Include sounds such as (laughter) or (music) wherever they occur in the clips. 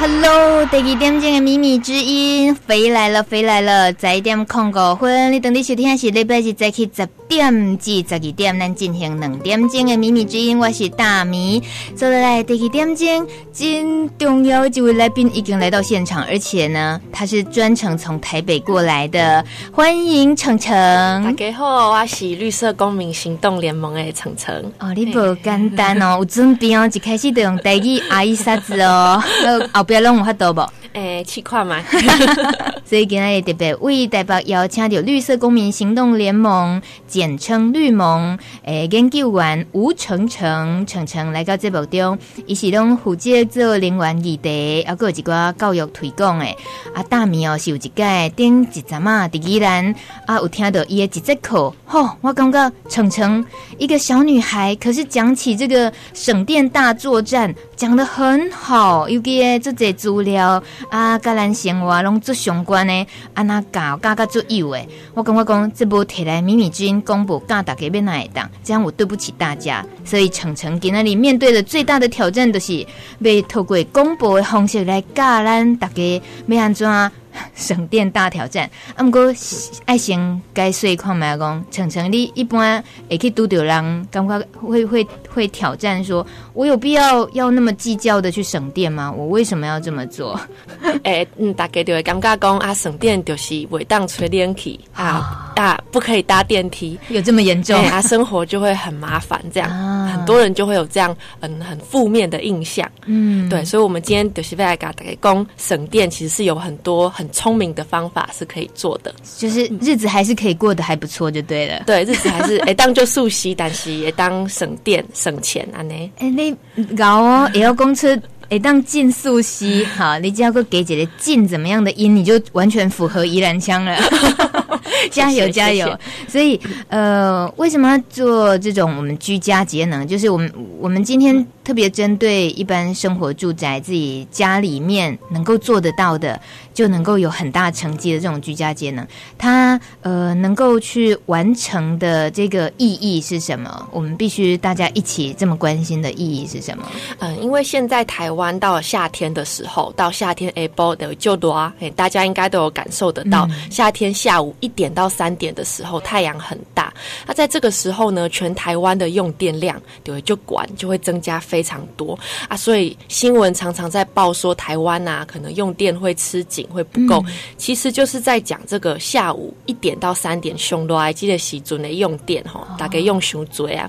Hello，第二点钟的秘密之音飞来了，飞来了，十一点空五分，你等你收听是礼拜日早起十点至十二点，咱进行两点钟的秘密之音，我是大米。走来来，第二点钟，真重要一位来宾已经来到现场，而且呢，他是专程从台北过来的，欢迎程程。大家好，我是绿色公民行动联盟的程程。哦，你不简单哦，有准备哦，一开始就用台语阿姨啥子哦，边拢有法度不？诶，试看嘛。(laughs) 所以今日特别为台北邀请到绿色公民行动联盟，简称绿盟，诶，研究员吴程程程程来到节目中，伊是拢负责做能源议题，还有一寡教育推广诶。啊，大米哦，是有一届顶一阵嘛，第二栏啊，有听到伊的一节课，吼，我感觉程程一个小女孩，可是讲起这个省电大作战，讲得很好，尤其这些资料啊，甲咱生活拢做相关。安呢，安那教教教做有诶，我感觉讲，这部提来米米军公布，教大家要哪会当，这样我对不起大家。所以程程在那里面对的最大的挑战，就是要透过公布的方式来教咱大家要安怎省电大挑战。啊，毋过爱先该说看麦讲，程程你一般会去拄着人，感觉会会会挑战说，我有必要要那么计较的去省电吗？我为什么要这么做？(laughs) 诶、欸，嗯，大家就会感觉讲啊，省电就是袂当吹冷气啊啊，不可以搭电梯，有这么严重？欸、啊，生活就会很麻烦，这样、多人就会有这样嗯很负面的印象。嗯，对，所以，我们今天就是要来给大家讲，省电其实是有很多很聪明的方法是可以做的，就是日子还是可以过得还不错，就对了。嗯、对，日子还是诶、欸，(laughs) 当就速吸，但是也当省电省钱啊呢。哎，你搞哦，也要公车。哎，当进速吸，好，你只要给给姐姐进怎么样的音，你就完全符合宜兰腔了。(laughs) (laughs) 加油加油！所以，呃，为什么要做这种我们居家节能？就是我们我们今天特别针对一般生活住宅自己家里面能够做得到的，就能够有很大成绩的这种居家节能，它呃能够去完成的这个意义是什么？我们必须大家一起这么关心的意义是什么？嗯，因为现在台湾到了夏天的时候，到夏天 April 的就多啊，大家应该都有感受得到，嗯、夏天下午一点到三点的时候，太阳很大。那在这个时候呢，全台湾的用电量对就管就会增加非常多啊。所以新闻常常在报说台湾啊，可能用电会吃紧，会不够、嗯。其实就是在讲这个下午一点到三点凶多埃及的时准的用电哈，大概用熊嘴啊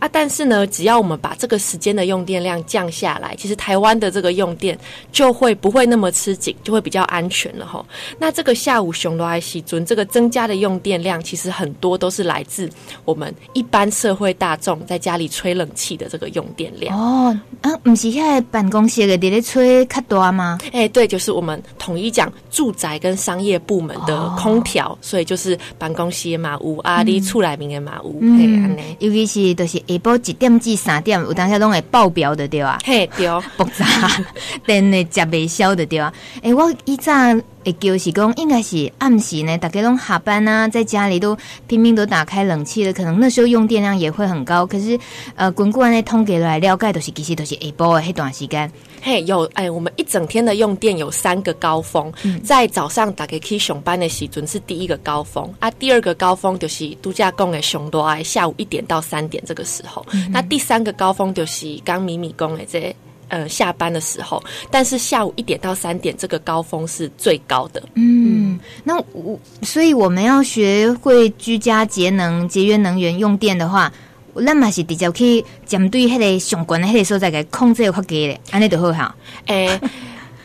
啊。但是呢，只要我们把这个时间的用电量降下来，其实台湾的这个用电就会不会那么吃紧，就会比较安全了哈。那这个下午熊多埃及准这个增加。的用电量其实很多都是来自我们一般社会大众在家里吹冷气的这个用电量哦啊，不是现在办公室的在吹较大吗？哎、欸，对，就是我们统一讲住宅跟商业部门的空调、哦，所以就是办公室的嘛有啊，你厝内面的嘛有，嗯，尤其是都是下晡一点至三点，有当下拢会爆表的对啊？嘿，对，(laughs) 爆炸，(laughs) 电的接未消的对啊？哎、欸，我以前。就是讲，应该是暗时呢，大家都下班啊，在家里都拼命都打开冷气了，可能那时候用电量也会很高。可是，呃，滚过来通给来了解，都是其实都是下晡的那段时间。嘿，有哎，我们一整天的用电有三个高峰，嗯、在早上大家去上班的时准是第一个高峰啊，第二个高峰就是度假工的熊多爱下午一点到三点这个时候，嗯、那第三个高峰就是刚米米工的这。呃，下班的时候，但是下午一点到三点这个高峰是最高的。嗯，那我所以我们要学会居家节能、节约能源用电的话，那么是直接可以针对那个相关的迄个所在给控制有较低的，安尼就好哈。(laughs) 诶。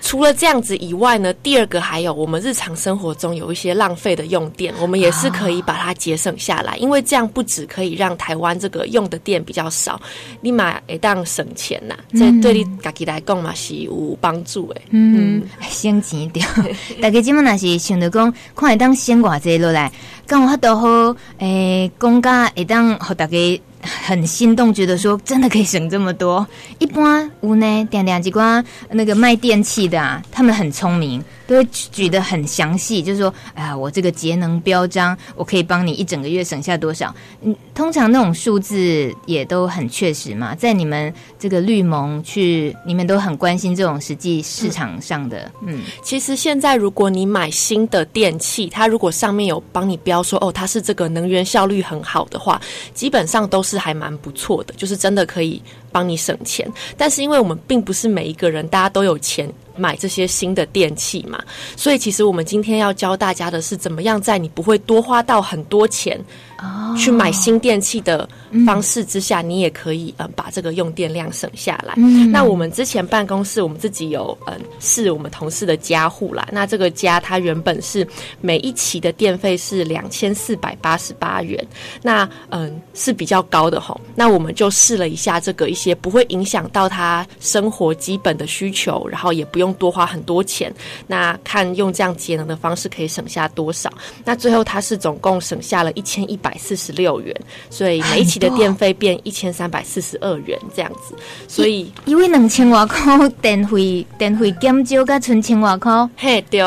除了这样子以外呢，第二个还有我们日常生活中有一些浪费的用电，我们也是可以把它节省下来，因为这样不止可以让台湾这个用的电比较少，立马也当省钱呐、嗯，这对你家己来讲嘛是有帮助的。嗯，省钱一点，(laughs) 大家今嘛那是想着讲，看会当省偌济落来，刚好都好，诶，公家会当和大家。很心动，觉得说真的可以省这么多。一般屋内点点几关那个卖电器的啊，他们很聪明。都会举得很详细，就是说，哎呀，我这个节能标章，我可以帮你一整个月省下多少？嗯，通常那种数字也都很确实嘛。在你们这个绿盟去，你们都很关心这种实际市场上的。嗯，嗯，其实现在如果你买新的电器，它如果上面有帮你标说，哦，它是这个能源效率很好的话，基本上都是还蛮不错的，就是真的可以帮你省钱。但是因为我们并不是每一个人，大家都有钱。买这些新的电器嘛，所以其实我们今天要教大家的是，怎么样在你不会多花到很多钱。去买新电器的方式之下，嗯、你也可以嗯把这个用电量省下来。嗯、那我们之前办公室我们自己有嗯是我们同事的家户啦。那这个家它原本是每一期的电费是两千四百八十八元，那嗯是比较高的吼。那我们就试了一下这个一些不会影响到他生活基本的需求，然后也不用多花很多钱。那看用这样节能的方式可以省下多少？那最后他是总共省下了一千一百。四十六元，所以每一期的电费变一千三百四十二元这样子，所以因为两千瓦块电费，电费减少个存千瓦块，嘿对，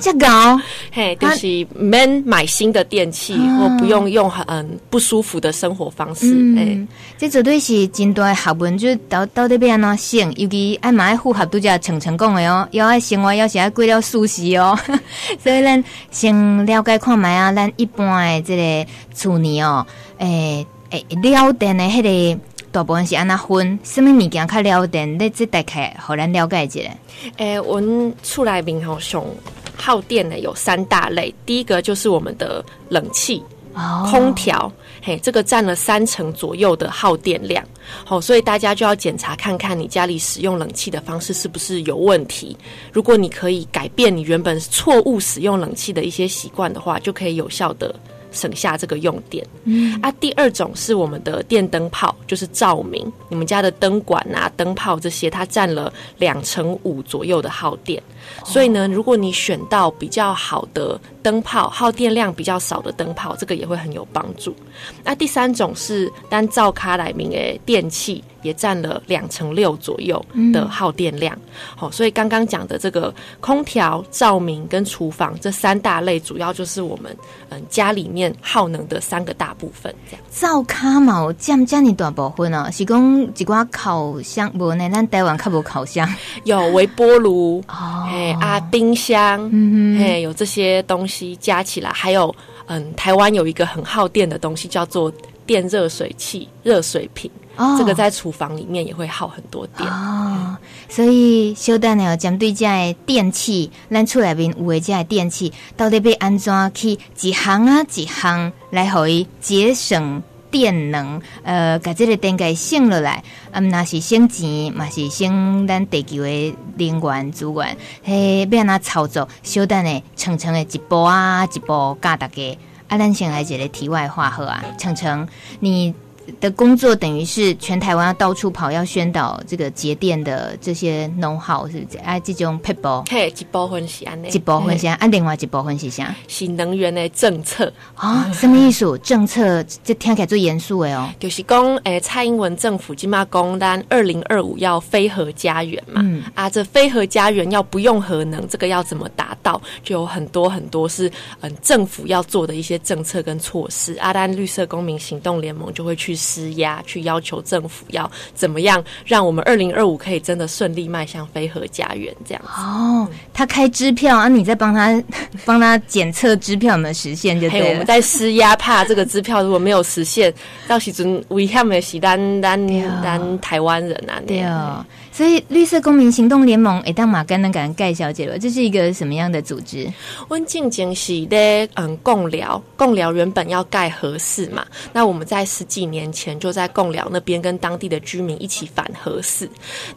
这高，(laughs) 嘿就是免买新的电器，啊、或不用用很不舒服的生活方式，哎、嗯，这绝对是真大的学问，就到到底要安怎省，尤其爱买符合度假层层讲的哦，要爱生活，要是爱过了舒适哦，(laughs) 所以咱先了解看买啊，咱一般的这个。去年哦，诶、欸、诶，了电的迄个大部分是安那分，什么物件较了电？你这大概互咱了解一下。诶、欸，阮厝内面吼上耗电的有三大类，第一个就是我们的冷气、哦、空调，嘿，这个占了三成左右的耗电量。好，所以大家就要检查看看你家里使用冷气的方式是不是有问题。如果你可以改变你原本错误使用冷气的一些习惯的话，就可以有效的。省下这个用电，嗯啊，第二种是我们的电灯泡，就是照明，你们家的灯管啊、灯泡这些，它占了两成五左右的耗电。所以呢，如果你选到比较好的灯泡，耗电量比较少的灯泡，这个也会很有帮助。那第三种是单照卡来明诶电器，也占了两成六左右的耗电量。好、嗯，所以刚刚讲的这个空调、照明跟厨房这三大类，主要就是我们嗯家里面耗能的三个大部分。这样，灶卡嘛，占占你大部分啊，是讲一寡烤箱，无呢，咱台湾较无烤箱，有微波炉哦。哎啊，冰箱，嗯哼，嘿，有这些东西加起来，还有，嗯，台湾有一个很耗电的东西叫做电热水器、热水瓶，哦，这个在厨房里面也会耗很多电哦。所以，小丹呢，针对这的电器，咱厝内面有的这的电器，到底要安怎去一项啊一项来可以节省？电能，呃，把这个电给省落来，啊，那是省钱，嘛是省咱地球的能源资源，嘿，要安怎操作？小等的，层层的一步啊，一步教大家。啊，咱先来一个题外话好啊，程程你。的工作等于是全台湾要到处跑，要宣导这个节电的这些 know how 是不是？啊，这种撇步，嘿，一部分是安尼，一部分是啊，另外一部分是啥？是能源的政策啊？什么意思？政策这听起来最严肃的哦。就是讲，诶、欸，蔡英文政府今嘛讲，单二零二五要非核家园嘛。嗯。啊，这非核家园要不用核能，这个要怎么达到？就有很多很多是嗯，政府要做的一些政策跟措施。阿、啊、丹绿色公民行动联盟就会去。施压去要求政府要怎么样，让我们二零二五可以真的顺利迈向非核家园这样子哦。他开支票啊，你在帮他 (laughs) 帮他检测支票有没有实现就对了。我们在施压，怕这个支票如果没有实现，到时阵危险的是咱咱咱台湾人啊。对哦，所以绿色公民行动联盟，哎，当马干能感盖小姐了，这是一个什么样的组织？温静静是的，嗯，贡寮贡寮原本要盖核四嘛，那我们在十几年。前就在贡寮那边跟当地的居民一起反核四。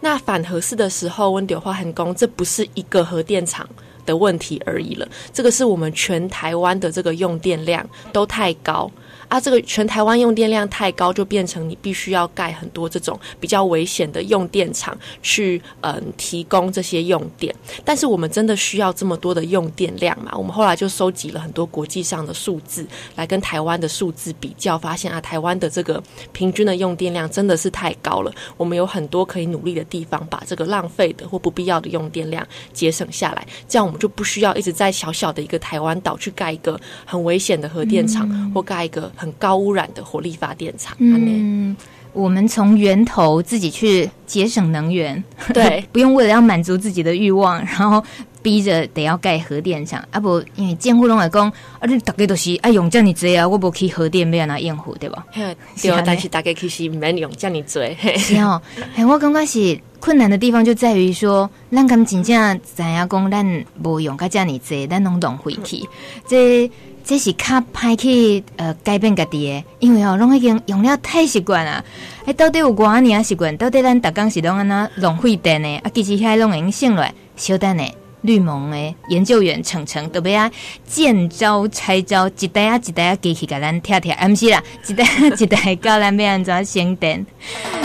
那反核四的时候，温丢花很公，这不是一个核电厂的问题而已了，这个是我们全台湾的这个用电量都太高啊，这个全台湾用电量太高，就变成你必须要盖很多这种比较危险的用电厂去嗯提供这些用电。但是我们真的需要这么多的用电量嘛？我们后来就收集了很多国际上的数字，来跟台湾的数字比较，发现啊，台湾的这个平均的用电量真的是太高了。我们有很多可以努力的地方，把这个浪费的或不必要的用电量节省下来，这样我们就不需要一直在小小的一个台湾岛去盖一个很危险的核电厂，嗯、或盖一个很高污染的火力发电厂。嗯，我们从源头自己去节省能源，对，(laughs) 不用为了要满足自己的欲望，然后逼着得要盖核电厂啊不，因为建户拢会讲，啊你大家都是爱用这么多啊，我不去核电要哪应付对吧？对，(laughs) 但是大家其实免用这么多。是哦，(laughs) 哎，我感觉是。困难的地方就在于说，咱敢真正知影讲，咱无用甲遮尔济，咱拢浪费去。这这是较歹去呃改变家己的，因为哦，拢已经用了太习惯了。哎，到底有偌尔习惯？到底咱逐工是拢安那浪费电呢？啊，其实遐拢已经省落，小等呢。绿盟的研究员程程都要啊，见招拆招，一代啊一代啊，机器给咱跳跳，不是啦，一代一代教咱要安怎省电。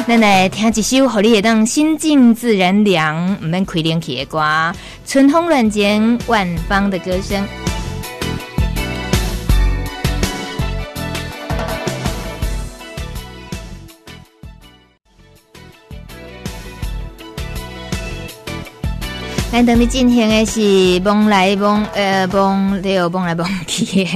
咱来听一首，互你会当心静自然凉，毋免开冷气的歌，春风软剪万芳的歌声。咱等你进行的是蹦来蹦呃蒙了蒙来蹦去的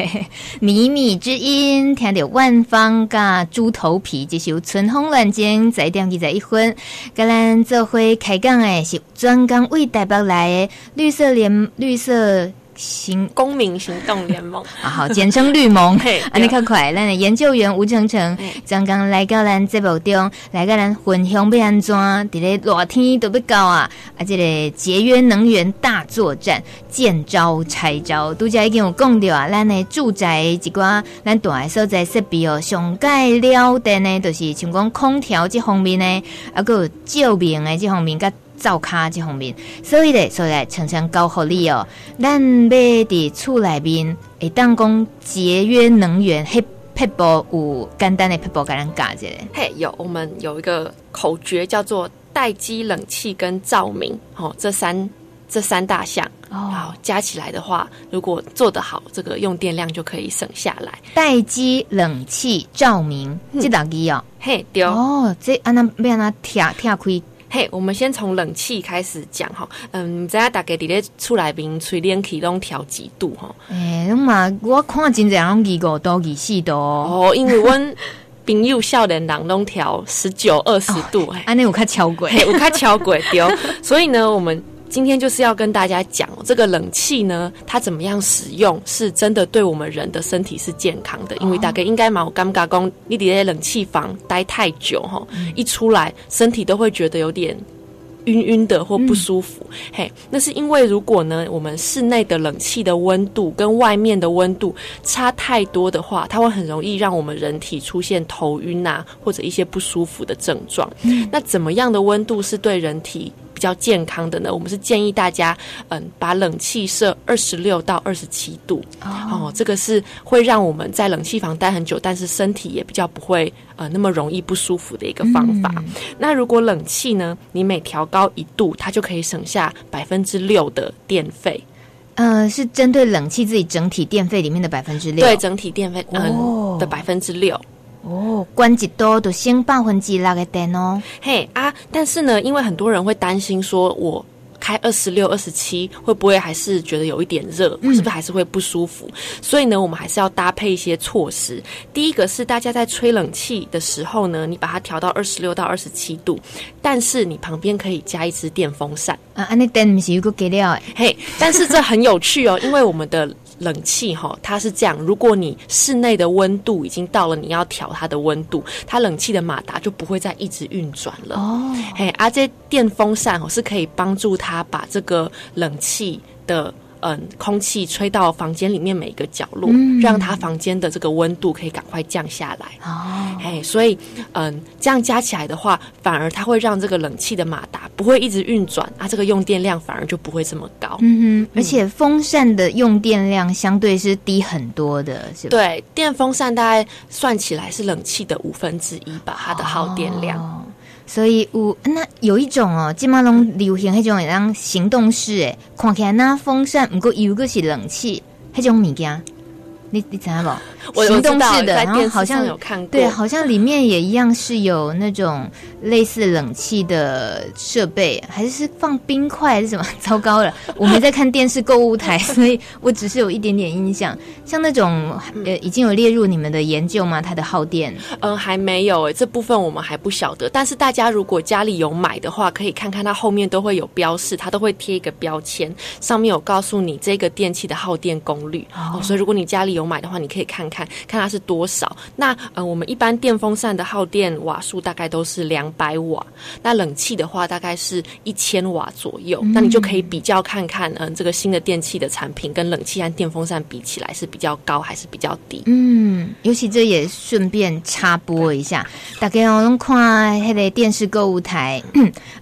靡靡之音，听着万芳甲猪头皮这首春风乱剪，在点二十一分，跟咱做伙开讲的是专工为台北来的绿色联绿色。行公民行动联盟 (laughs) 啊，好，简称绿盟。安尼较快，咱的研究员吴成成刚刚来到咱节目中，来到咱分享要安怎，伫咧热天都要到啊！啊，这个节约能源大作战，见招拆招。拄则已经有讲到啊，咱的住宅一寡咱大的所在设备哦，上盖了的呢，就是像讲空调这方面呢，啊，有照明的这方面甲。灶卡这方面，所以咧，所以来常常教互你哦。咱要伫厝内面，会当讲节约能源，迄撇步有简单的撇步，给咱教一下。嘿，有我们有一个口诀叫做待机、冷气跟照明，哦，这三这三大项，哦，好加起来的话，如果做得好，这个用电量就可以省下来。待机、冷气、照明，这档机哦，嘿，对哦，这安那要安那跳跳开。嘿，我们先从冷气开始讲哈。嗯，大家大概伫咧厝内面吹冷气拢调几度哈？哎，那么我看真济人二五度、二四度哦。因为阮朋友少年人拢调十九、二十度，哎，安尼有较超过，有较超过对。(laughs) 所以呢，我们。今天就是要跟大家讲这个冷气呢，它怎么样使用，是真的对我们人的身体是健康的。因为大概应该嘛，我刚刚讲，你在冷气房待太久哈，一出来身体都会觉得有点晕晕的或不舒服。嗯、嘿，那是因为如果呢，我们室内的冷气的温度跟外面的温度差太多的话，它会很容易让我们人体出现头晕啊，或者一些不舒服的症状。嗯、那怎么样的温度是对人体比较健康的呢，我们是建议大家，嗯，把冷气设二十六到二十七度哦，哦，这个是会让我们在冷气房待很久，但是身体也比较不会呃那么容易不舒服的一个方法。嗯、那如果冷气呢，你每调高一度，它就可以省下百分之六的电费。呃，是针对冷气自己整体电费里面的百分之六，对，整体电费嗯、哦、的百分之六。哦，关一多就省百分之六的电哦。嘿啊，但是呢，因为很多人会担心说，我开二十六、二十七会不会还是觉得有一点热，嗯、是不是还是会不舒服？所以呢，我们还是要搭配一些措施。第一个是大家在吹冷气的时候呢，你把它调到二十六到二十七度，但是你旁边可以加一支电风扇啊。安尼电不是有个给料嘿，但是这很有趣哦，因为我们的。冷气哈，它是这样，如果你室内的温度已经到了你要调它的温度，它冷气的马达就不会再一直运转了。哦，嘿，而这电风扇哦是可以帮助它把这个冷气的嗯空气吹到房间里面每一个角落，嗯、让它房间的这个温度可以赶快降下来。哦，哎，所以嗯，这样加起来的话，反而它会让这个冷气的马达不会一直运转啊，这个用电量反而就不会这么高。嗯哼，而且风扇的用电量相对是低很多的，是吧？对，电风扇大概算起来是冷气的五分之一吧，它的耗电量。哦所以有那有一种哦，今马拢流行迄种让行动式诶，看起来那风扇不过有个是冷气，迄种物件。你你知道不？行动式的，然后好像有看过，对，好像里面也一样是有那种类似冷气的设备，还是放冰块还是什么？(laughs) 糟糕了，我没在看电视购物台，所以我只是有一点点印象。像那种呃，已经有列入你们的研究吗？它的耗电？嗯，还没有诶，这部分我们还不晓得。但是大家如果家里有买的话，可以看看它后面都会有标示，它都会贴一个标签，上面有告诉你这个电器的耗电功率。哦，所以如果你家里有买的话，你可以看看看它是多少。那呃，我们一般电风扇的耗电瓦数大概都是两百瓦，那冷气的话大概是一千瓦左右。嗯、那你就可以比较看看，嗯、呃，这个新的电器的产品跟冷气和电风扇比起来是比较高还是比较低？嗯，尤其这也顺便插播一下，大家我们看那个电视购物台，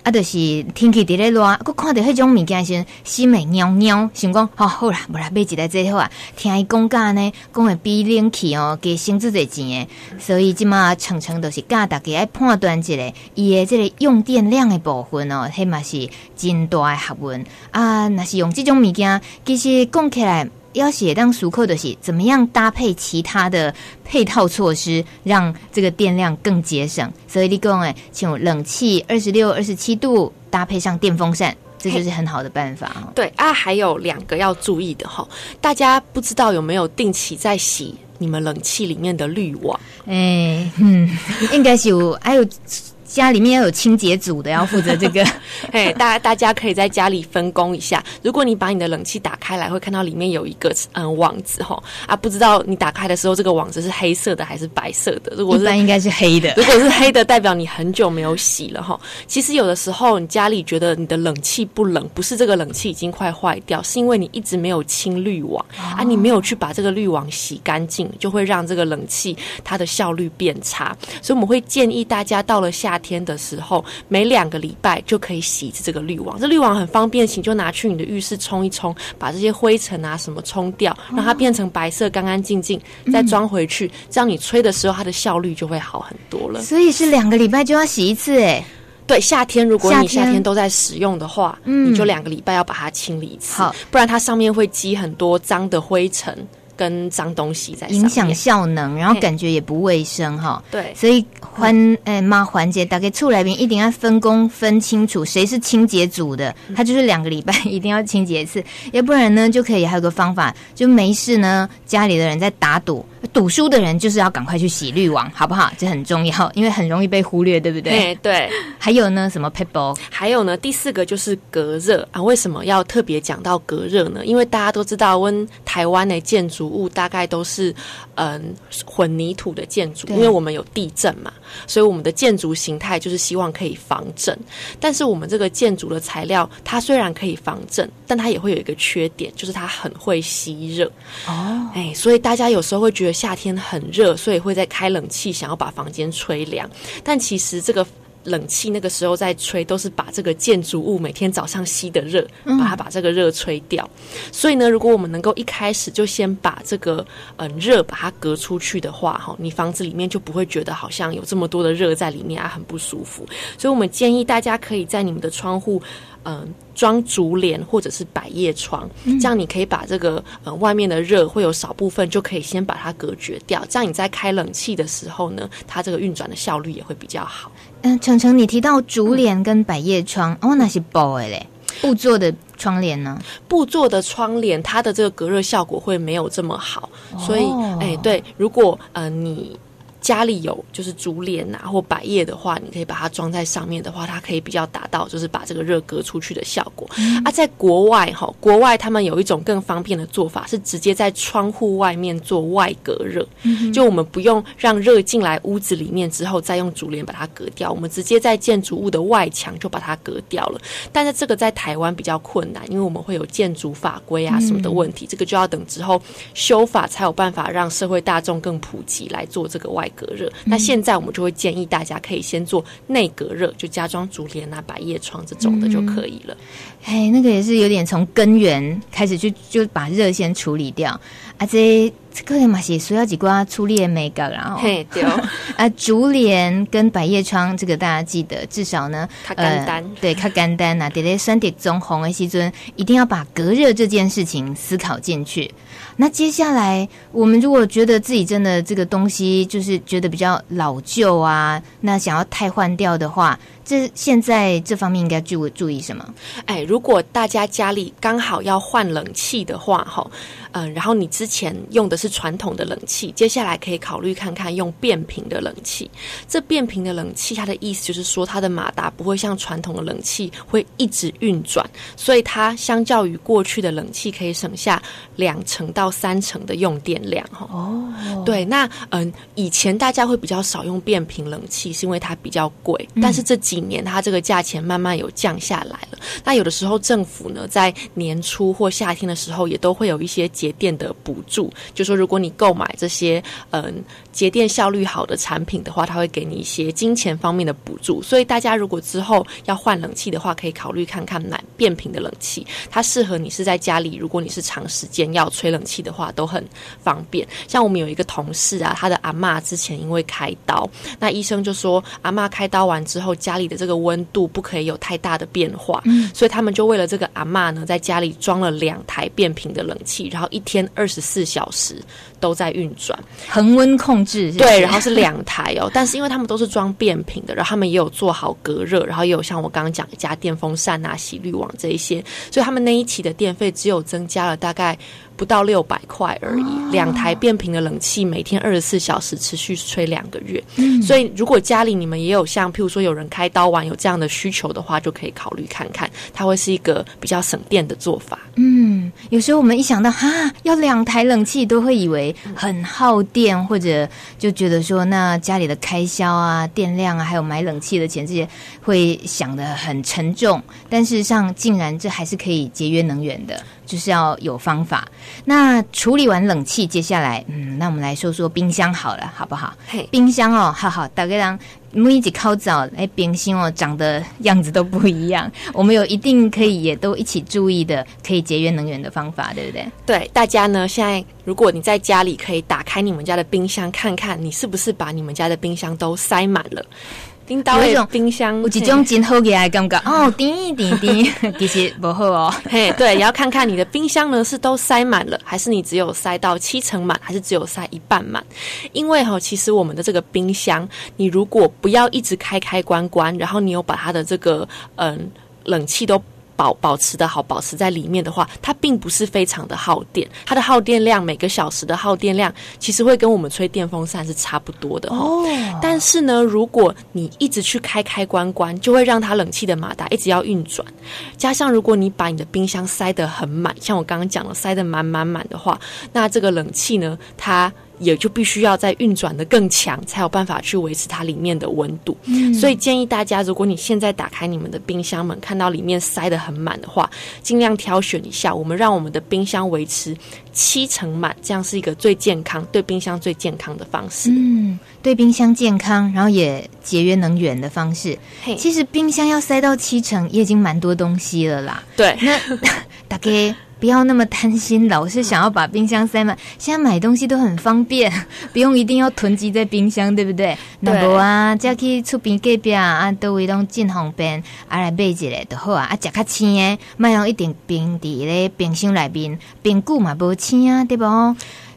啊，就是天气在热，我看到那种物件先心美喵喵，想讲好好啦，不然买一台最好啊，听伊讲价呢。会比冷气哦，给薪资最钱诶，所以即马常常都是教大家来判断一下，伊诶这个用电量的部分哦，迄嘛是真大诶学问啊。那是用这种物件，其实讲起来要写当熟扣的是怎么样搭配其他的配套措施，让这个电量更节省。所以你讲诶，像冷气二十六、二十七度搭配上电风扇。这就是很好的办法哈。对啊，还有两个要注意的哈，大家不知道有没有定期在洗你们冷气里面的滤网？哎，嗯，应该是有，还有。家里面要有清洁组的，要负责这个。(laughs) 哎，大大家可以在家里分工一下。如果你把你的冷气打开来，会看到里面有一个嗯网子哈啊，不知道你打开的时候这个网子是黑色的还是白色的？如果是，应该是黑的。(laughs) 如果是黑的，代表你很久没有洗了哈。其实有的时候你家里觉得你的冷气不冷，不是这个冷气已经快坏掉，是因为你一直没有清滤网啊，你没有去把这个滤网洗干净，就会让这个冷气它的效率变差。所以我们会建议大家到了夏天。天的时候，每两个礼拜就可以洗一次这个滤网。这滤网很方便，请就拿去你的浴室冲一冲，把这些灰尘啊什么冲掉，让它变成白色，干干净净，再装回去。这样你吹的时候，它的效率就会好很多了。所以是两个礼拜就要洗一次，哎，对，夏天如果你夏天都在使用的话，嗯，你就两个礼拜要把它清理一次，不然它上面会积很多脏的灰尘。跟脏东西在影响效能，然后感觉也不卫生哈。对，所以环诶嘛环节，大概厝内面一定要分工分清楚，谁是清洁组的，他就是两个礼拜一定要清洁一次，(laughs) 要不然呢就可以还有个方法，就没事呢，家里的人在打赌，赌输的人就是要赶快去洗滤网，好不好？这很重要，因为很容易被忽略，对不对？对。还有呢，什么撇步？还有呢，第四个就是隔热啊。为什么要特别讲到隔热呢？因为大家都知道，温台湾的建筑物大概都是嗯混凝土的建筑，因为我们有地震嘛，所以我们的建筑形态就是希望可以防震。但是我们这个建筑的材料，它虽然可以防震，但它也会有一个缺点，就是它很会吸热哦。哎，所以大家有时候会觉得夏天很热，所以会在开冷气，想要把房间吹凉。但其实这个。冷气那个时候在吹，都是把这个建筑物每天早上吸的热，把它把这个热吹掉。嗯。所以呢，如果我们能够一开始就先把这个嗯热把它隔出去的话，哈，你房子里面就不会觉得好像有这么多的热在里面啊，很不舒服。所以我们建议大家可以在你们的窗户。嗯，装竹帘或者是百叶窗，嗯，这样你可以把这个呃外面的热会有少部分就可以先把它隔绝掉，这样你在开冷气的时候呢，它这个运转的效率也会比较好。嗯，程程，你提到竹帘跟百叶窗，嗯、哦，那是布的嘞，布做的窗帘呢？布做的窗帘，它的这个隔热效果会没有这么好，哦、所以，哎，对，如果呃你。家里有就是竹帘啊或百叶的话，你可以把它装在上面的话，它可以比较达到就是把这个热隔出去的效果。嗯、啊，在国外哈，国外他们有一种更方便的做法，是直接在窗户外面做外隔热，嗯、就我们不用让热进来屋子里面之后再用竹帘把它隔掉，我们直接在建筑物的外墙就把它隔掉了。但是这个在台湾比较困难，因为我们会有建筑法规啊什么的问题，嗯、这个就要等之后修法才有办法让社会大众更普及来做这个外隔热。嗯、那现在我们就会建议大家可以先做内隔热，就加装竹帘啊、百叶窗这种的就可以了。哎、嗯，那个也是有点从根源开始去就把热先处理掉啊，这。这个嘛是需要几挂处理的美感，然后嘿对哦，(laughs) 啊竹帘跟百叶窗，这个大家记得，至少呢，它简单，对，它简单呐，得在酸点中红的时阵，一定要把隔热这件事情思考进去。那接下来，我们如果觉得自己真的这个东西就是觉得比较老旧啊，那想要汰换掉的话，这现在这方面应该注注意什么？哎，如果大家家里刚好要换冷气的话，哈，嗯，然后你之前用的是传统的冷气，接下来可以考虑看看用变频的冷气。这变频的冷气，它的意思就是说，它的马达不会像传统的冷气会一直运转，所以它相较于过去的冷气，可以省下两成到三成的用电量哈。哦，对，那嗯，以前大家会比较少用变频冷气，是因为它比较贵。但是这几年它这个价钱慢慢有降下来了。那有的时候政府呢，在年初或夏天的时候，也都会有一些节电的补助，就说如果你购买这些嗯节电效率好的产品的话，它会给你一些金钱方面的补助。所以大家如果之后要换冷气的话，可以考虑看看买变频的冷气，它适合你是在家里，如果你是长时间要吹冷气。的话都很方便，像我们有一个同事啊，他的阿嬷之前因为开刀，那医生就说阿嬷开刀完之后，家里的这个温度不可以有太大的变化，嗯，所以他们就为了这个阿妈呢，在家里装了两台变频的冷气，然后一天二十四小时都在运转，恒温控制？对，然后是两台哦，(laughs) 但是因为他们都是装变频的，然后他们也有做好隔热，然后也有像我刚刚讲的加电风扇啊、洗滤网这一些，所以他们那一期的电费只有增加了大概。不到六百块而已，两台变频的冷气，每天二十四小时持续吹两个月。嗯，所以如果家里你们也有像譬如说有人开刀完有这样的需求的话，就可以考虑看看，它会是一个比较省电的做法。嗯，有时候我们一想到哈要两台冷气，都会以为很耗电，或者就觉得说那家里的开销啊、电量啊，还有买冷气的钱这些会想的很沉重。但事实上，竟然这还是可以节约能源的。就是要有方法。那处理完冷气，接下来，嗯，那我们来说说冰箱好了，好不好？嘿冰箱哦，好好，大家让每一集靠早，哎，冰箱哦，长的样子都不一样。我们有一定可以也都一起注意的，可以节约能源的方法，对不对？对，大家呢，现在如果你在家里可以打开你们家的冰箱，看看你是不是把你们家的冰箱都塞满了。有一种冰箱，有一种真好嘅感觉哦，甜一点点，(laughs) 其实不好哦。嘿，对，也要看看你的冰箱呢是都塞满了，还是你只有塞到七成满，还是只有塞一半满？因为哈，其实我们的这个冰箱，你如果不要一直开开关关，然后你有把它的这个嗯冷气都。保保持的好，保持在里面的话，它并不是非常的耗电，它的耗电量每个小时的耗电量其实会跟我们吹电风扇是差不多的哦。但是呢，如果你一直去开开关关，就会让它冷气的马达一直要运转。加上如果你把你的冰箱塞得很满，像我刚刚讲的塞得满满满的话，那这个冷气呢，它。也就必须要再运转的更强，才有办法去维持它里面的温度。嗯，所以建议大家，如果你现在打开你们的冰箱门，看到里面塞得很满的话，尽量挑选一下，我们让我们的冰箱维持七成满，这样是一个最健康、对冰箱最健康的方式。嗯，对冰箱健康，然后也节约能源的方式。嘿，其实冰箱要塞到七成，也已经蛮多东西了啦。对，那 (laughs) 大概。不要那么贪心，(laughs) 老是想要把冰箱塞满。现在买东西都很方便，(laughs) 不用一定要囤积在冰箱，对不对？那不啊，再去出边隔壁啊，都会拢真方便，啊来买一个就好啊。啊，食较青诶，卖用一点冰滴咧冰箱内面，冰固嘛不青啊，对不？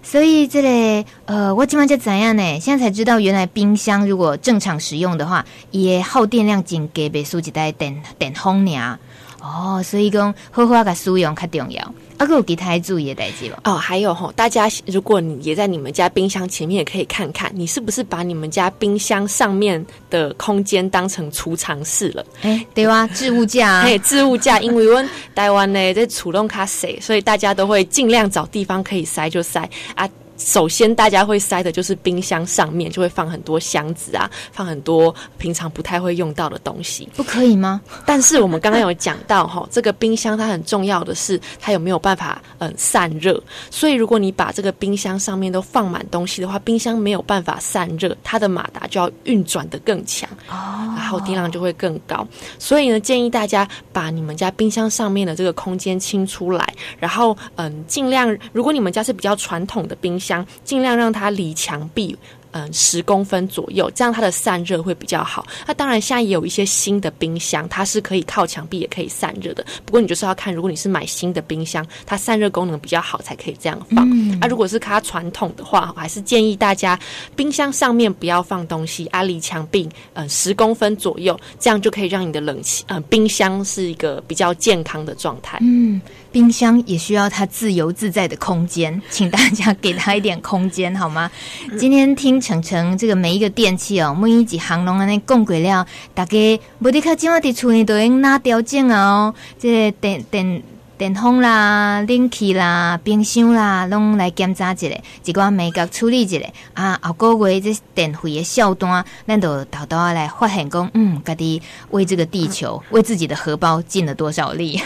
所以这个呃，我今晚就怎样呢？现在才知道，原来冰箱如果正常使用的话，也耗电量仅给别数几代电电风量。哦，所以讲好好个使用较重要。啊，有其他注意的代志哦，还有吼，大家如果你也在你们家冰箱前面，也可以看看，你是不是把你们家冰箱上面的空间当成储藏室了？哎、欸，对哇，置物架，(laughs) 哎，置物架，因为我们台湾呢在储弄卡塞，所以大家都会尽量找地方可以塞就塞啊。首先，大家会塞的就是冰箱上面，就会放很多箱子啊，放很多平常不太会用到的东西。不可以吗？但是我们刚刚有讲到哈，这个冰箱它很重要的是它有没有办法嗯散热。所以如果你把这个冰箱上面都放满东西的话，冰箱没有办法散热，它的马达就要运转的更强，哦，然后电量就会更高。所以呢，建议大家把你们家冰箱上面的这个空间清出来，然后嗯，尽量如果你们家是比较传统的冰箱。尽量让它离墙壁。嗯，十公分左右，这样它的散热会比较好。那当然，现在也有一些新的冰箱，它是可以靠墙壁也可以散热的。不过你就是要看，如果你是买新的冰箱，它散热功能比较好，才可以这样放。嗯、啊，如果是它传统的话，还是建议大家冰箱上面不要放东西，啊，离墙壁嗯十公分左右，这样就可以让你的冷气嗯冰箱是一个比较健康的状态。嗯，冰箱也需要它自由自在的空间，请大家给它一点空间好吗？今天听。程程这个每一个电器哦，每一级行龙啊，那供轨了，大家不得卡今晚的处理都用哪调整哦。这个电电电风啦、冷气啦、冰箱啦，拢来检查一下，一寡美甲处理一下啊。后个月这电费的销单，咱都偷偷来发现讲，嗯，家己为这个地球、为自己的荷包尽了多少力。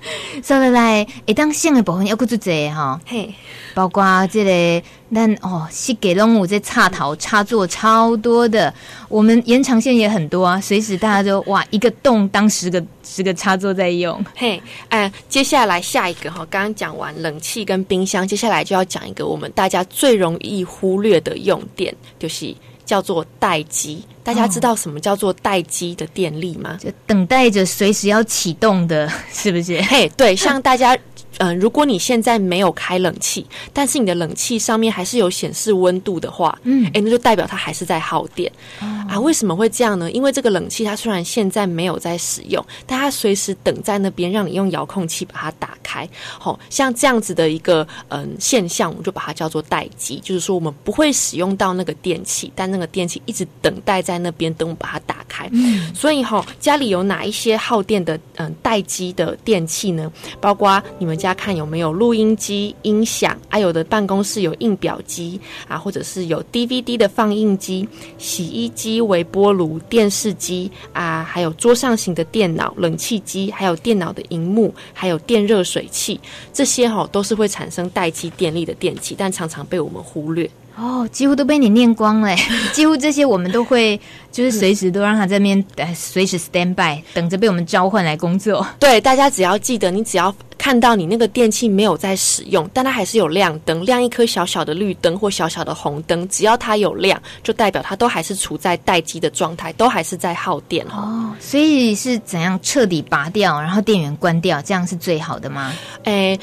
(laughs) 说来来，一当性的部分要够足济哈，嘿，包括这个咱哦，是给拢有这插头插座超多的，我们延长线也很多啊，随时大家都哇一个洞当十个十个插座在用，嘿，哎，接下来下一个哈，刚刚讲完冷气跟冰箱，接下来就要讲一个我们大家最容易忽略的用电，就是。叫做待机，大家知道什么叫做待机的电力吗？就等待着随时要启动的，是不是？嘿，对，像大家。嗯，如果你现在没有开冷气，但是你的冷气上面还是有显示温度的话，嗯，哎，那就代表它还是在耗电。哦、啊。为什么会这样呢？因为这个冷气它虽然现在没有在使用，但它随时等在那边，让你用遥控器把它打开。好、哦，像这样子的一个嗯现象，我们就把它叫做待机，就是说我们不会使用到那个电器，但那个电器一直等待在那边，等我们把它打开。嗯，所以哈、哦，家里有哪一些耗电的嗯待机的电器呢？包括你们家。大家看有没有录音机、音响？啊，有的办公室有印表机啊，或者是有 DVD 的放映机、洗衣机、微波炉、电视机啊，还有桌上型的电脑、冷气机，还有电脑的荧幕，还有电热水器，这些哈、都是会产生待机电力的电器，但常常被我们忽略。哦，几乎都被你念光了，(laughs) 几乎这些我们都会，就是随时都让他在那边，呃，随时 stand by，等着被我们召唤来工作。对，大家只要记得，你只要看到你那个电器没有在使用，但它还是有亮灯，亮一颗小小的绿灯或小小的红灯，只要它有亮，就代表它都还是处在待机的状态，都还是在耗电哦。哦，所以是怎样彻底拔掉，然后电源关掉，这样是最好的吗？诶。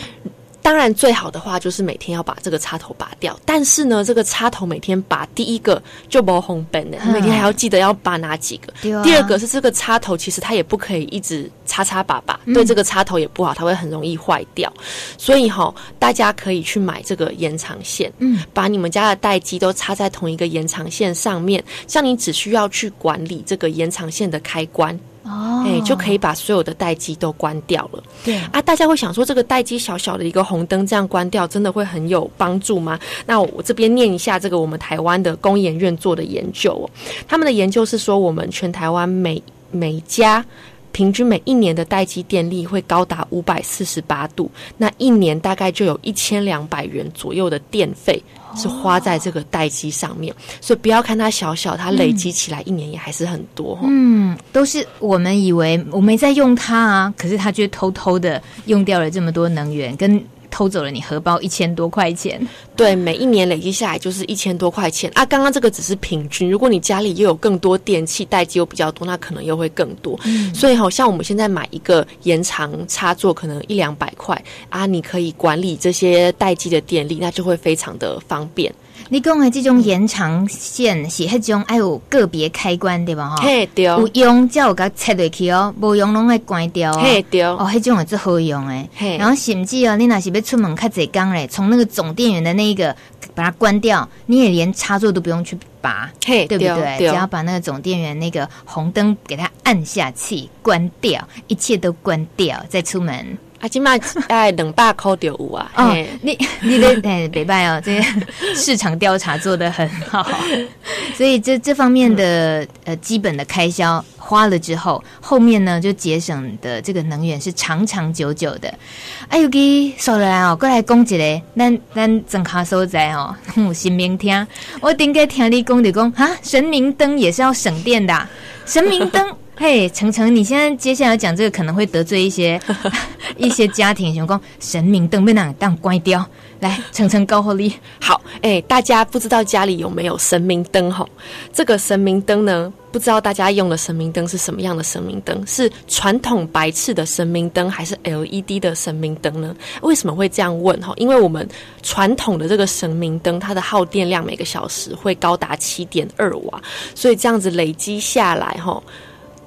当然，最好的话就是每天要把这个插头拔掉。但是呢，这个插头每天拔第一个就不红本的，每天还要记得要拔哪几个。嗯、第二个是这个插头，其实它也不可以一直插插拔拔，嗯、对这个插头也不好，它会很容易坏掉。所以哈、哦，大家可以去买这个延长线，嗯，把你们家的待机都插在同一个延长线上面，像你只需要去管理这个延长线的开关。哦，哎，就可以把所有的待机都关掉了。对啊，大家会想说，这个待机小小的一个红灯这样关掉，真的会很有帮助吗？那我这边念一下这个我们台湾的工研院做的研究哦，他们的研究是说，我们全台湾每每家平均每一年的待机电力会高达五百四十八度，那一年大概就有一千两百元左右的电费。是花在这个待机上面，所以不要看它小小，它累积起来一年也还是很多。嗯，都是我们以为我没在用它啊，可是它却偷偷的用掉了这么多能源跟。偷走了你荷包一千多块钱，对，每一年累积下来就是一千多块钱啊。刚刚这个只是平均，如果你家里又有更多电器，待机又比较多，那可能又会更多。嗯，所以好像我们现在买一个延长插座，可能一两百块啊，你可以管理这些待机的电力，那就会非常的方便。你讲的这种延长线是迄种爱有个别开关对吧？哈，嘿对，有用才有甲插落去哦，无用拢爱关掉哦。嘿对，哦，迄种也最好用诶。嘿，然后甚至哦，你若是要出门较侪工嘞，从那个总电源的那一个把它关掉，你也连插座都不用去拔，嘿，对不对？只要把那个总电源那个红灯给它按下去，关掉，一切都关掉，再出门。啊，起码哎，两百块就有啊！哦，你你的 (laughs) 哎，北拜哦，这个 (laughs) 市场调查做得很好，(laughs) 所以这这方面的呃基本的开销花了之后，后面呢就节省的这个能源是长长久久的。哎呦，给说来哦，过来讲一个，咱咱整卡所在哦，神明听，我顶个听你讲的讲啊，神明灯也是要省电的，啊，神明灯。嘿，程程，你现在接下来讲这个可能会得罪一些 (laughs) 一些家庭，想讲神明灯被哪当关掉？来，程程高火力。好，哎、欸，大家不知道家里有没有神明灯？吼，这个神明灯呢，不知道大家用的神明灯是什么样的神明灯？是传统白炽的神明灯，还是 LED 的神明灯呢？为什么会这样问？哈，因为我们传统的这个神明灯，它的耗电量每个小时会高达七点二瓦，所以这样子累积下来，哈。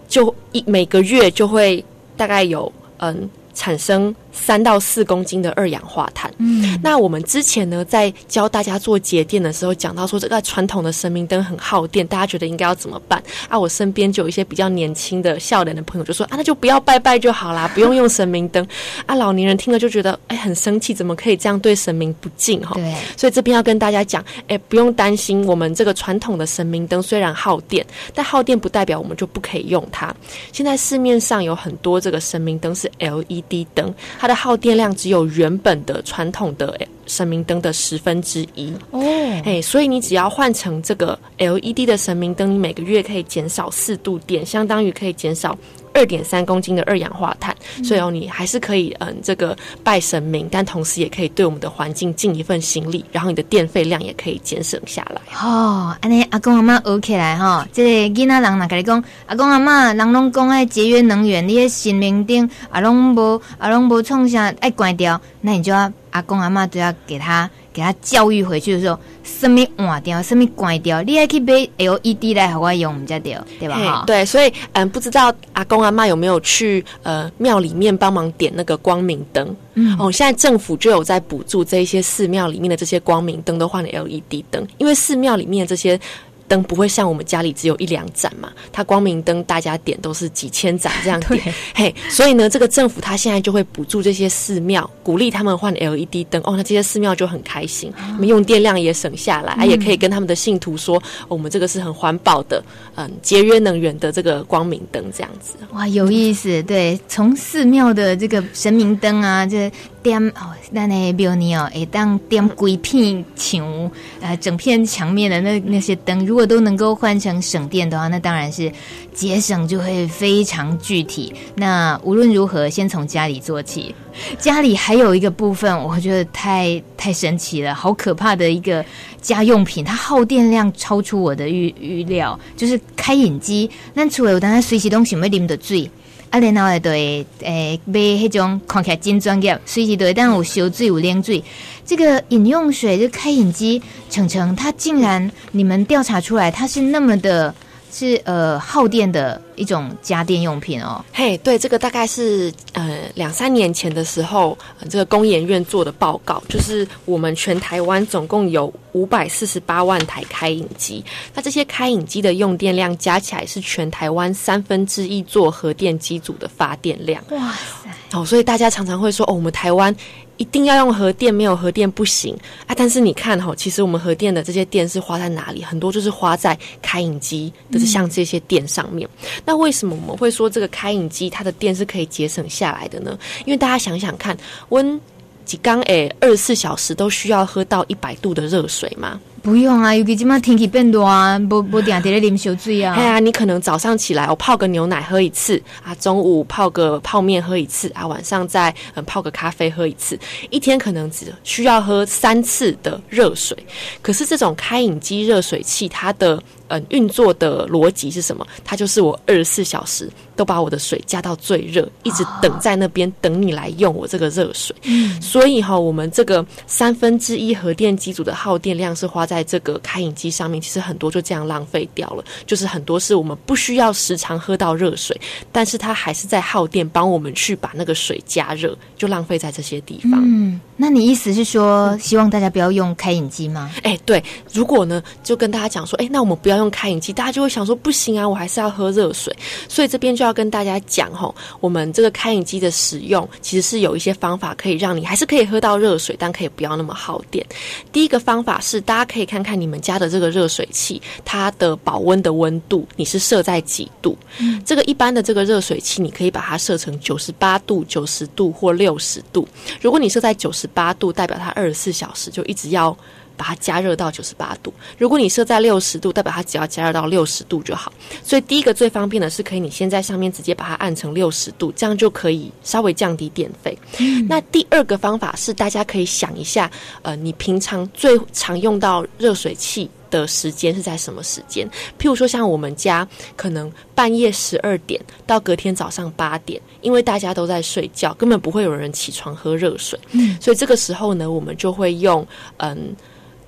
就一每个月就会大概有嗯产生三到四公斤的二氧化碳。嗯，那我们之前呢在教大家做节电的时候，讲到说这个传统的神明灯很耗电，大家觉得应该要怎么办？啊，我身边就有一些比较年轻的笑脸的朋友就说啊，那就不要拜拜就好啦，不用用神明灯。啊，老年人听了就觉得哎很生气，怎么可以这样对神明不敬哈？对，所以这边要跟大家讲，哎，不用担心，我们这个传统的神明灯虽然耗电，但耗电不代表我们就不可以用它。现在市面上有很多这个神明灯是 LED 灯，它的耗电量只有原本的传统的神明灯的十分之一。哦，哎，所以你只要换成这个 LED 的神明灯，你每个月可以减少四度电，相当于可以减少二点三公斤的二氧化碳。嗯、所以哦，你还是可以嗯，这个拜神明，但同时也可以对我们的环境尽一份心力，然后你的电费量也可以节省下来。哦，安尼阿公阿妈学起来哈，这个囡仔人哪跟你讲？阿公阿妈人拢讲爱节约能源，你的神明灯阿拢无阿拢无创啥爱关掉，那你就要。阿公阿妈都要给他给他教育回去的时候，什么换掉，什么关掉，你还可以买 LED 来好我用，我们家掉，对吧？对，所以嗯，不知道阿公阿妈有没有去呃庙里面帮忙点那个光明灯？嗯，哦，现在政府就有在补助这一些寺庙里面的这些光明灯都换了 LED 灯，因为寺庙里面的这些。灯不会像我们家里只有一两盏嘛，它光明灯大家点都是几千盏这样点，嘿，所以呢，这个政府它现在就会补助这些寺庙，鼓励他们换 LED 灯哦，那这些寺庙就很开心，我们、哦、用电量也省下来，嗯、啊，也可以跟他们的信徒说，哦、我们这个是很环保的，嗯，节约能源的这个光明灯这样子。哇，有意思，对，从寺庙的这个神明灯啊，这。点哦，那那庙里哦，会当点规片墙，呃，整片墙面的那那些灯，如果都能够换成省电的话，那当然是节省就会非常具体。那无论如何，先从家里做起。家里还有一个部分，我觉得太太神奇了，好可怕的一个家用品，它耗电量超出我的预预料，就是开饮机。那除了我当然随时都想要啉的水。啊，然后对，诶、欸，买迄种看起来真专业，随时对，但有烧水有冷水。这个饮用水，就、开饮机，程程，它竟然你们调查出来，它是那么的。是呃耗电的一种家电用品哦。嘿，hey, 对，这个大概是呃两三年前的时候，呃、这个工研院做的报告，就是我们全台湾总共有五百四十八万台开饮机，那这些开饮机的用电量加起来是全台湾三分之一座核电机组的发电量。哇塞！哦，所以大家常常会说，哦，我们台湾。一定要用核电，没有核电不行啊！但是你看哈，其实我们核电的这些电是花在哪里？很多就是花在开饮机，就是像这些电上面。嗯、那为什么我们会说这个开饮机它的电是可以节省下来的呢？因为大家想想看，温几缸诶，二十四小时都需要喝到一百度的热水吗？不用啊，尤其今嘛天气变热啊，不不定定咧啉烧水啊。哎呀，你可能早上起来我泡个牛奶喝一次啊，中午泡个泡面喝一次啊，晚上再嗯泡个咖啡喝一次，一天可能只需要喝三次的热水。可是这种开饮机热水器，它的嗯运作的逻辑是什么？它就是我二十四小时都把我的水加到最热，一直等在那边等你来用我这个热水。嗯，所以哈，我们这个三分之一核电机组的耗电量是花。在这个开饮机上面，其实很多就这样浪费掉了。就是很多是我们不需要时常喝到热水，但是它还是在耗电，帮我们去把那个水加热，就浪费在这些地方。嗯，那你意思是说，希望大家不要用开饮机吗？哎、欸，对。如果呢，就跟大家讲说，哎、欸，那我们不要用开饮机，大家就会想说，不行啊，我还是要喝热水。所以这边就要跟大家讲吼，我们这个开饮机的使用，其实是有一些方法可以让你还是可以喝到热水，但可以不要那么耗电。第一个方法是，大家可以看看你们家的这个热水器，它的保温的温度，你是设在几度？嗯，这个一般的这个热水器，你可以把它设成九十八度、九十度或六十度。如果你设在九十八度，代表它二十四小时就一直要。把它加热到九十八度。如果你设在六十度，代表它只要加热到六十度就好。所以第一个最方便的是，可以你先在上面直接把它按成六十度，这样就可以稍微降低电费。嗯。那第二个方法是，大家可以想一下，呃，你平常最常用到热水器的时间是在什么时间？譬如说，像我们家可能半夜十二点到隔天早上八点，因为大家都在睡觉，根本不会有人起床喝热水。嗯。所以这个时候呢，我们就会用嗯。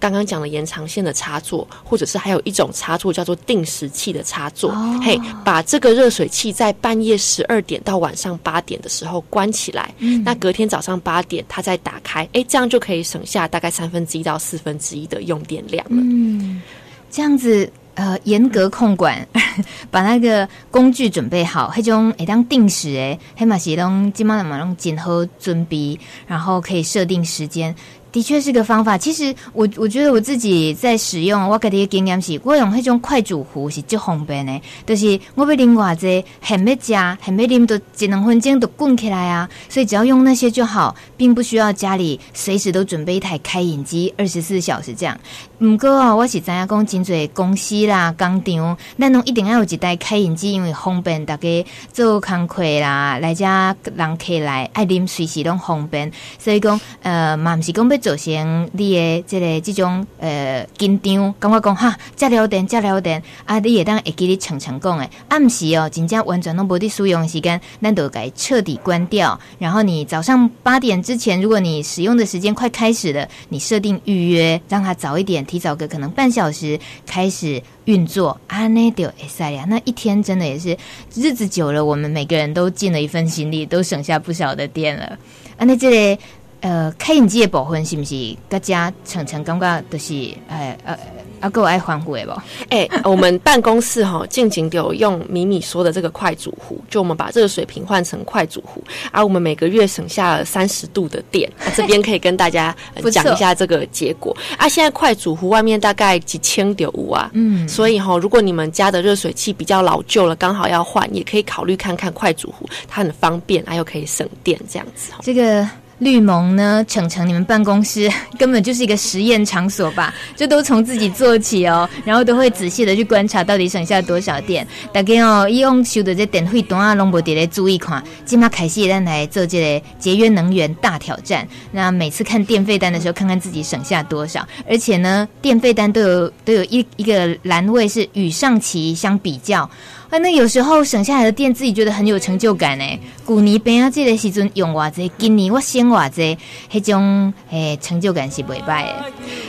刚刚讲的延长线的插座，或者是还有一种插座叫做定时器的插座，嘿、把这个热水器在半夜十二点到晚上八点的时候关起来，嗯、那隔天早上八点它再打开，哎，这样就可以省下大概三分之一到四分之一的用电量了。嗯，这样子呃，严格控管，(laughs) 把那个工具准备好，那种哎当定时哎，黑马西东金马马东紧和准备，然后可以设定时间。的确是个方法。其实我我觉得我自己在使用，我给的经验是，我用那种快煮壶是最方便的。就是我要淋瓦子，还没加，还没淋，都一两分钟都滚起来啊。所以只要用那些就好，并不需要家里随时都准备一台开饮机，二十四小时这样。不过啊，我是知影讲真济公司啦、工厂，咱拢一定要有一台开饮机，因为方便大家做工课啦，来家人客来爱啉随时拢方便。所以讲，呃，嘛不是讲要做成你的这个这种呃紧张，感觉讲哈，加了电，加了电，啊，你也当会记你常常讲诶，暗时哦，真正完全拢无伫使用时间，咱都该彻底关掉。然后你早上八点之前，如果你使用的时间快开始了，你设定预约，让它早一点。提早个可能半小时开始运作，啊，那就会使呀。那一天真的也是日子久了，我们每个人都尽了一份心力，都省下不少的电了。啊，那这里呃，开饮机的部分是不是大家常常感觉都是呃呃。啊，够爱欢呼的不？哎、欸，我们办公室哈，静静就有用米米说的这个快煮壶，就我们把这个水瓶换成快煮壶，而、啊、我们每个月省下了三十度的电。啊、这边可以跟大家讲、(laughs) 呃、一下这个结果。啊，现在快煮壶外面大概几千点五啊，嗯，所以哈，如果你们家的热水器比较老旧了，刚好要换，也可以考虑看看快煮壶，它很方便，还、啊、又可以省电，这样子。这个。绿盟呢，程程，你们办公室根本就是一个实验场所吧？就都从自己做起哦，然后都会仔细的去观察到底省下多少电。大家哦，以往收的这电费单啊，拢无伫咧注意看。今嘛开始咱来做这个节约能源大挑战。那每次看电费单的时候，看看自己省下多少。而且呢，电费单都有都有一一个栏位是与上期相比较。啊，那有时候省下来的电，自己觉得很有成就感呢。古年边啊，这个时阵用偌济，今年我省偌济，迄种诶成就感是袂歹的。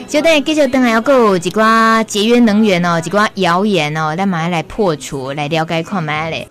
就等继续等下要有一寡节约能源哦，一寡谣言哦，咱马上来破除，来了解看觅咧。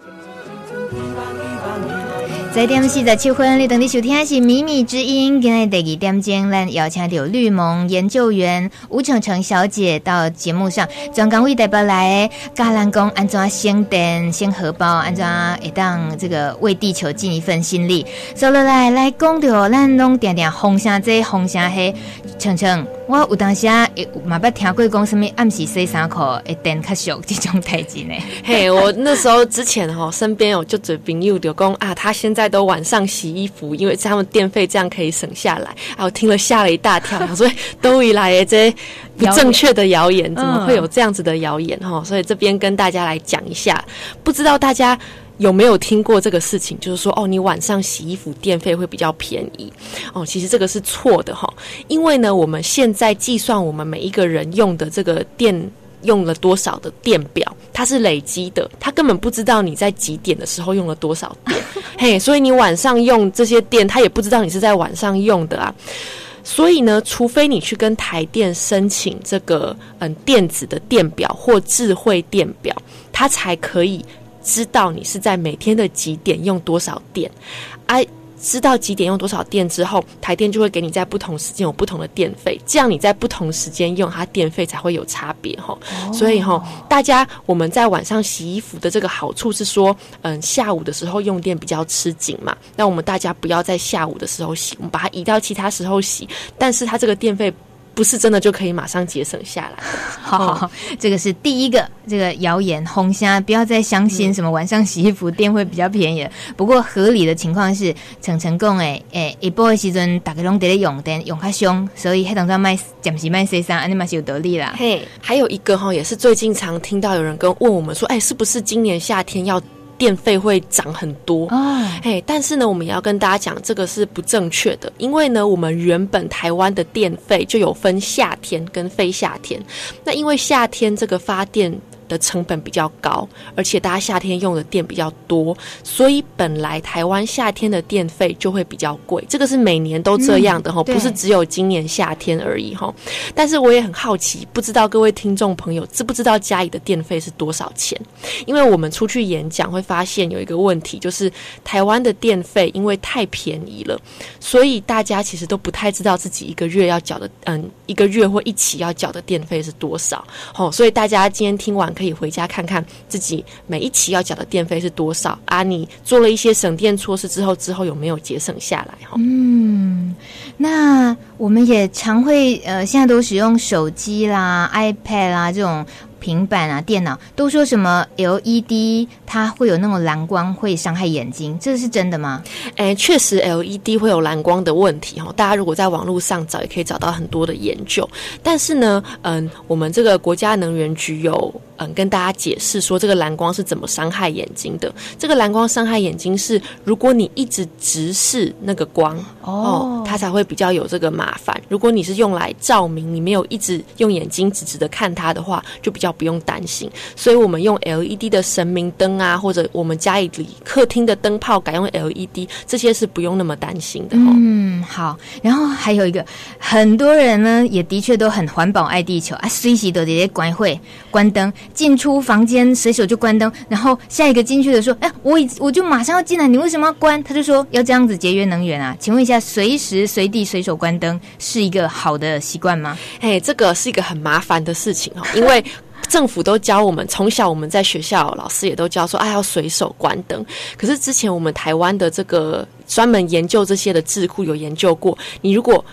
在点四十七分，你等你收听的是《秘密之音》。今天第二点钟，咱邀请到绿盟研究员吴成成小姐到节目上，专工为代表来教咱讲安怎省电、省荷包，安怎会当这个为地球尽一份心力。走了来来讲到咱拢定定风声这风声黑，成成。我有当时啊，嘛捌听过讲什么暗时洗衫裤会电较俗这种代志呢？嘿，我那时候之前哦，身边有就嘴朋友就讲啊，他现在都晚上洗衣服，因为他们电费这样可以省下来。啊，我听了吓了一大跳，所以都以来这不正确的谣言，怎么会有这样子的谣言哈？所以这边跟大家来讲一下，不知道大家。有没有听过这个事情？就是说，哦，你晚上洗衣服电费会比较便宜哦。其实这个是错的哈，因为呢，我们现在计算我们每一个人用的这个电用了多少的电表，它是累积的，它根本不知道你在几点的时候用了多少电，(laughs) 嘿，所以你晚上用这些电，它也不知道你是在晚上用的啊。所以呢，除非你去跟台电申请这个嗯电子的电表或智慧电表，它才可以知道你是在每天的几点用多少电，哎、啊。知道几点用多少电之后，台电就会给你在不同时间有不同的电费，这样你在不同时间用它电费才会有差别哈。Oh. 所以哈，大家我们在晚上洗衣服的这个好处是说，嗯，下午的时候用电比较吃紧嘛，那我们大家不要在下午的时候洗，我们把它移到其他时候洗，但是它这个电费。不是真的就可以马上节省下来。(laughs) 好，好，好，这个是第一个这个谣言，轰虾不要再相信什么晚上洗衣服电会比较便宜。不过合理的情况是，成成讲诶诶，一波的时阵大家拢在用电用较凶，所以黑当在卖暂时卖 C 三，安尼嘛是有得利啦。嘿，还有一个哈，也是最近常听到有人跟问我们说，哎，是不是今年夏天要？电费会涨很多哦，哎，但是呢，我们也要跟大家讲，这个是不正确的，因为呢，我们原本台湾的电费就有分夏天跟非夏天，那因为夏天这个发电。的成本比较高，而且大家夏天用的电比较多，所以本来台湾夏天的电费就会比较贵。这个是每年都这样的哈，嗯，不是只有今年夏天而已哈。但是我也很好奇，不知道各位听众朋友知不知道家里的电费是多少钱？因为我们出去演讲会发现有一个问题，就是台湾的电费因为太便宜了，所以大家其实都不太知道自己一个月要缴的，嗯，一个月或一起要缴的电费是多少。哦，所以大家今天听完。可以回家看看自己每一期要缴的电费是多少啊？你做了一些省电措施之后，之后有没有节省下来？哈，嗯，那我们也常会呃，现在都使用手机啦、iPad 啦这种。平板啊，电脑都说什么 LED 它会有那种蓝光，会伤害眼睛，这是真的吗？诶，确实 LED 会有蓝光的问题哈。大家如果在网络上找，也可以找到很多的研究。但是呢，嗯，我们这个国家能源局有嗯跟大家解释说，这个蓝光是怎么伤害眼睛的。这个蓝光伤害眼睛是，如果你一直直视那个光哦，哦，它才会比较有这个麻烦。如果你是用来照明，你没有一直用眼睛直直的看它的话，就比较。不用担心，所以我们用 LED 的神明灯啊，或者我们家里客厅的灯泡改用 LED，这些是不用那么担心的。嗯，好。然后还有一个，很多人呢也的确都很环保爱地球啊，随时都得关会关灯，进出房间随手就关灯。然后下一个进去的说：“哎，我已我就马上要进来，你为什么要关？”他就说要这样子节约能源啊。请问一下，随时随地随手关灯是一个好的习惯吗？哎，这个是一个很麻烦的事情哦，(laughs) 因为。政府都教我们，从小我们在学校，老师也都教说，哎，要随手关灯。可是之前我们台湾的这个专门研究这些的智库有研究过，你如果。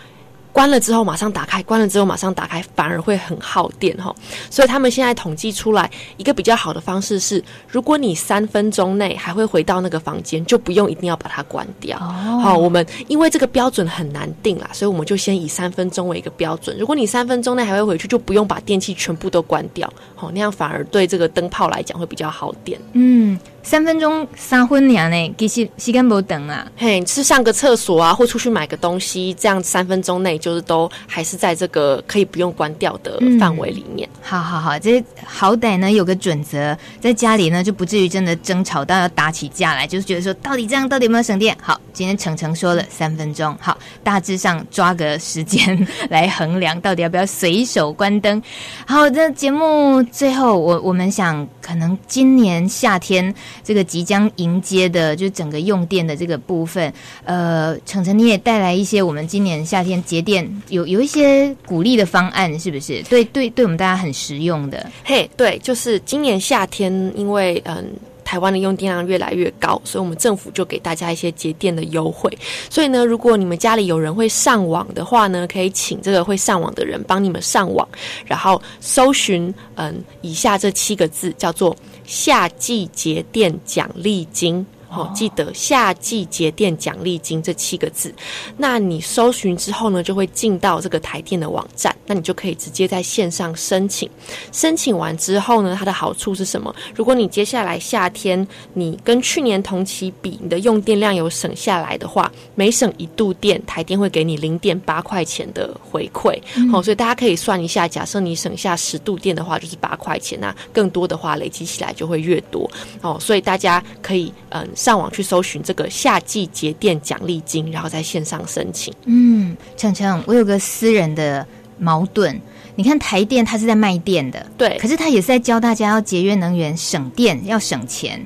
关了之后马上打开，关了之后马上打开，反而会很耗电哈。所以他们现在统计出来一个比较好的方式是，如果你三分钟内还会回到那个房间，就不用一定要把它关掉。好、oh.，我们因为这个标准很难定啦，所以我们就先以三分钟为一个标准。如果你三分钟内还会回去，就不用把电器全部都关掉。好，那样反而对这个灯泡来讲会比较耗电。嗯。三分钟三分娘呢，其实时间不等啊。嘿，是上个厕所啊，或出去买个东西，这样三分钟内就是都还是在这个可以不用关掉的范围里面。嗯、好好好，这好歹呢有个准则，在家里呢就不至于真的争吵到要打起架来，就是觉得说到底这样到底有没有省电？好，今天程程说了三分钟，好，大致上抓个时间来衡量，到底要不要随手关灯。好，这节目最后我我们想，可能今年夏天。这个即将迎接的，就整个用电的这个部分，呃，程程你也带来一些我们今年夏天节电有有一些鼓励的方案，是不是？对对，对我们大家很实用的。嘿对，就是今年夏天，因为嗯，台湾的用电量越来越高，所以我们政府就给大家一些节电的优惠。所以呢，如果你们家里有人会上网的话呢，可以请这个会上网的人帮你们上网，然后搜寻嗯以下这七个字，叫做。夏季节电奖励金。好，记得夏季节电奖励金这七个字。那你搜寻之后呢，就会进到这个台电的网站，那你就可以直接在线上申请。申请完之后呢，它的好处是什么？如果你接下来夏天你跟去年同期比，你的用电量有省下来的话，每省一度电，台电会给你零点八块钱的回馈。好、嗯，所以大家可以算一下，假设你省下十度电的话，就是八块钱。那更多的话，累积起来就会越多。哦，所以大家可以嗯。上网去搜寻这个夏季节电奖励金，然后在线上申请。嗯，强强，我有个私人的矛盾。你看台电，它是在卖电的，对，可是它也是在教大家要节约能源、省电、要省钱。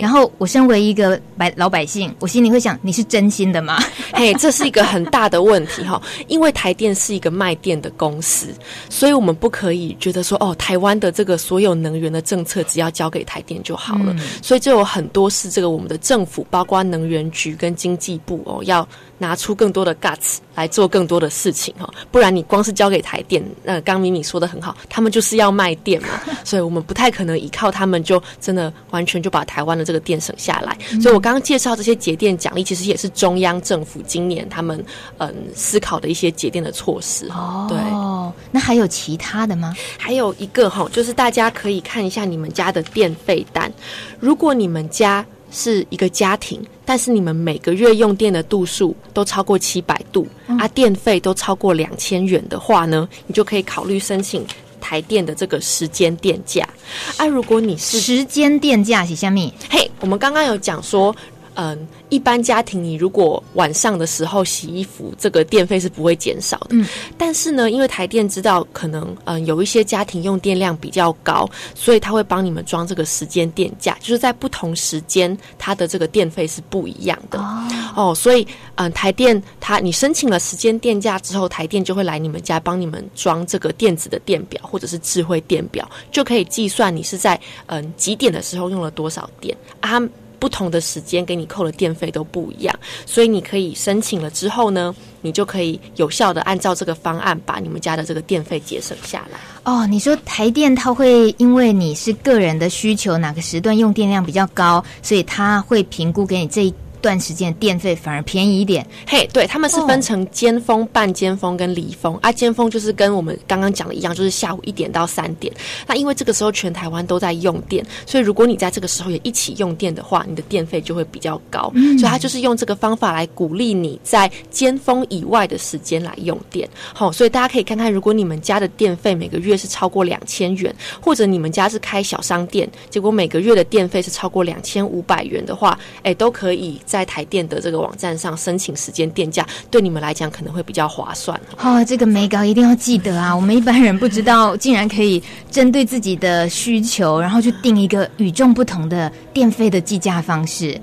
然后我身为一个百老百姓，我心里会想：你是真心的吗？(laughs) 嘿，这是一个很大的问题哈，因为台电是一个卖电的公司，所以我们不可以觉得说哦，台湾的这个所有能源的政策只要交给台电就好了。嗯、所以就有很多是这个我们的政府，包括能源局跟经济部哦，要拿出更多的 guts 来做更多的事情哈，不然你光是交给台电，那刚米米说的很好，他们就是要卖电嘛，(laughs) 所以我们不太可能依靠他们就真的完全就把台湾的这个电省下来，所以我刚刚介绍这些节电奖励，其实也是中央政府今年他们嗯思考的一些节电的措施。哦，对，那还有其他的吗？还有一个哈，就是大家可以看一下你们家的电费单，如果你们家是一个家庭，但是你们每个月用电的度数都超过七百度，嗯、啊，电费都超过两千元的话呢，你就可以考虑申请。台电的这个时间电价啊，如果你是时间电价是下面？嘿，我们刚刚有讲说。嗯，一般家庭你如果晚上的时候洗衣服，这个电费是不会减少的。嗯，但是呢，因为台电知道可能嗯有一些家庭用电量比较高，所以他会帮你们装这个时间电价，就是在不同时间它的这个电费是不一样的。哦，哦，所以嗯，台电它你申请了时间电价之后，台电就会来你们家帮你们装这个电子的电表或者是智慧电表，就可以计算你是在嗯几点的时候用了多少电啊。不同的时间给你扣的电费都不一样，所以你可以申请了之后呢，你就可以有效的按照这个方案把你们家的这个电费节省下来。哦，你说台电它会因为你是个人的需求，哪个时段用电量比较高，所以它会评估给你这一。段时间电费反而便宜一点，嘿、hey，对，他们是分成尖峰、oh. 半尖峰跟离峰啊。尖峰就是跟我们刚刚讲的一样，就是下午一点到三点。那因为这个时候全台湾都在用电，所以如果你在这个时候也一起用电的话，你的电费就会比较高。嗯、所以他就是用这个方法来鼓励你在尖峰以外的时间来用电。好、哦，所以大家可以看看，如果你们家的电费每个月是超过两千元，或者你们家是开小商店，结果每个月的电费是超过两千五百元的话，哎，都可以。在台电的这个网站上申请时间电价，对你们来讲可能会比较划算。哦，这个眉角一定要记得啊！(laughs) 我们一般人不知道，竟然可以针对自己的需求，然后去定一个与众不同的电费的计价方式。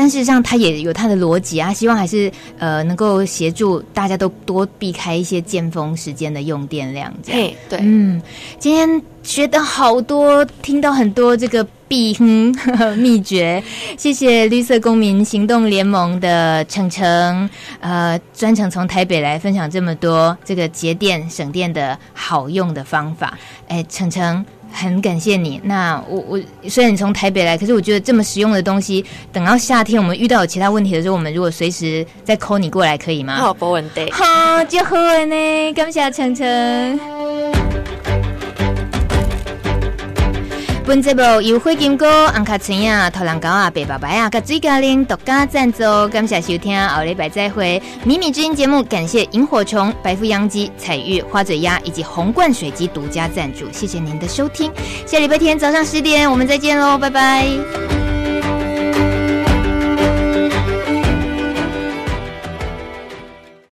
但事实上，他也有他的逻辑啊，希望还是呃能够协助大家都多避开一些尖峰时间的用电量。对对，嗯，今天学到好多，听到很多这个避哼 (laughs) 秘诀。谢谢绿色公民行动联盟的程程，呃，专程从台北来分享这么多这个节电省电的好用的方法。哎，程程。很感谢你。那我我虽然你从台北来，可是我觉得这么实用的东西，等到夏天我们遇到有其他问题的时候，我们如果随时再 call 你过来，可以吗？好，不问题。好，就好了呢。感谢程程。本节目由火金哥、安卡青啊、土狼狗啊、白爸爸啊、甲水咖喱独家赞助，感谢收听，后礼拜再会。迷你之音节目感谢萤火虫、白富羊鸡、彩玉、花嘴鸭以及红冠水鸡独家赞助，谢谢您的收听。下礼拜天早上十点，我们再见喽，拜拜。